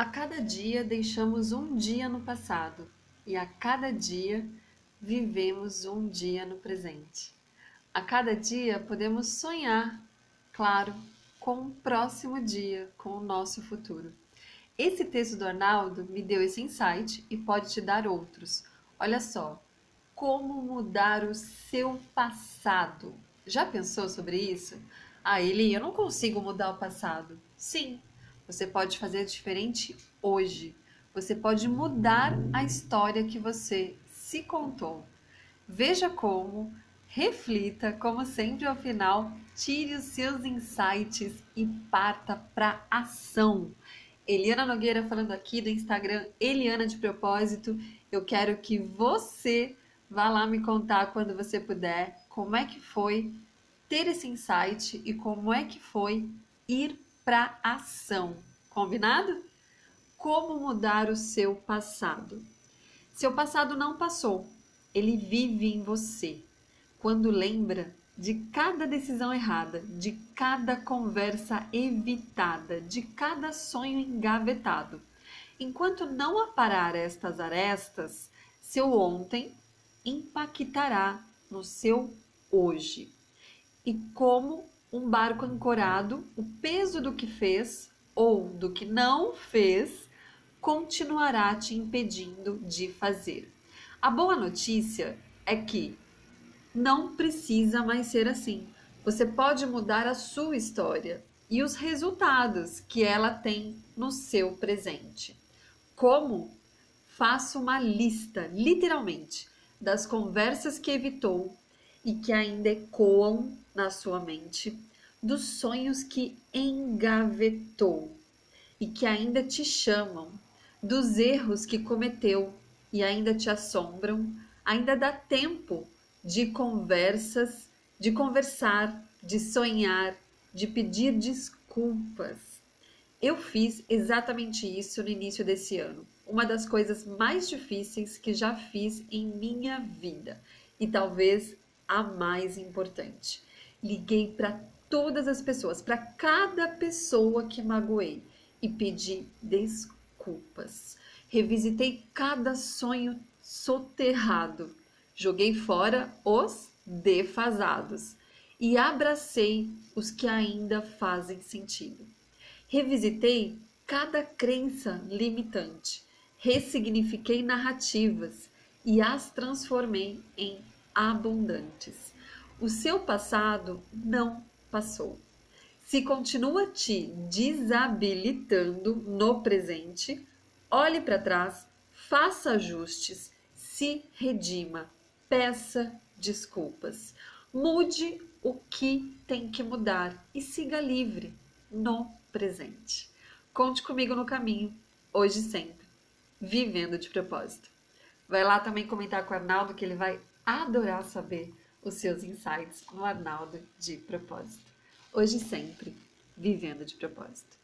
A cada dia deixamos um dia no passado e a cada dia vivemos um dia no presente. A cada dia podemos sonhar, claro, com o próximo dia, com o nosso futuro. Esse texto do Arnaldo me deu esse insight e pode te dar outros. Olha só, como mudar o seu passado. Já pensou sobre isso? Ah, Eli, eu não consigo mudar o passado. Sim, você pode fazer diferente hoje. Você pode mudar a história que você se contou. Veja como, reflita, como sempre ao final, tire os seus insights e parta para ação. Eliana Nogueira falando aqui do Instagram Eliana de Propósito. Eu quero que você vá lá me contar quando você puder como é que foi ter esse insight e como é que foi ir para ação. Combinado? Como mudar o seu passado? Seu passado não passou, ele vive em você. Quando lembra de cada decisão errada, de cada conversa evitada, de cada sonho engavetado. Enquanto não aparar estas arestas, seu ontem impactará no seu hoje. E como um barco ancorado, o peso do que fez ou do que não fez continuará te impedindo de fazer. A boa notícia é que não precisa mais ser assim. Você pode mudar a sua história e os resultados que ela tem no seu presente. Como? Faça uma lista, literalmente, das conversas que evitou e que ainda ecoam na sua mente, dos sonhos que engavetou e que ainda te chamam, dos erros que cometeu e ainda te assombram. Ainda dá tempo de conversas, de conversar, de sonhar, de pedir desculpas. Eu fiz exatamente isso no início desse ano. Uma das coisas mais difíceis que já fiz em minha vida e talvez a mais importante. Liguei para todas as pessoas, para cada pessoa que magoei e pedi desculpas. Revisitei cada sonho soterrado, joguei fora os defasados e abracei os que ainda fazem sentido. Revisitei cada crença limitante, ressignifiquei narrativas e as transformei em abundantes. O seu passado não passou. Se continua te desabilitando no presente, olhe para trás, faça ajustes, se redima, peça desculpas. Mude o que tem que mudar e siga livre no presente. Conte comigo no caminho, hoje e sempre, vivendo de propósito. Vai lá também comentar com o Arnaldo que ele vai adorar saber os seus insights no Arnaldo de Propósito. Hoje sempre, vivendo de propósito.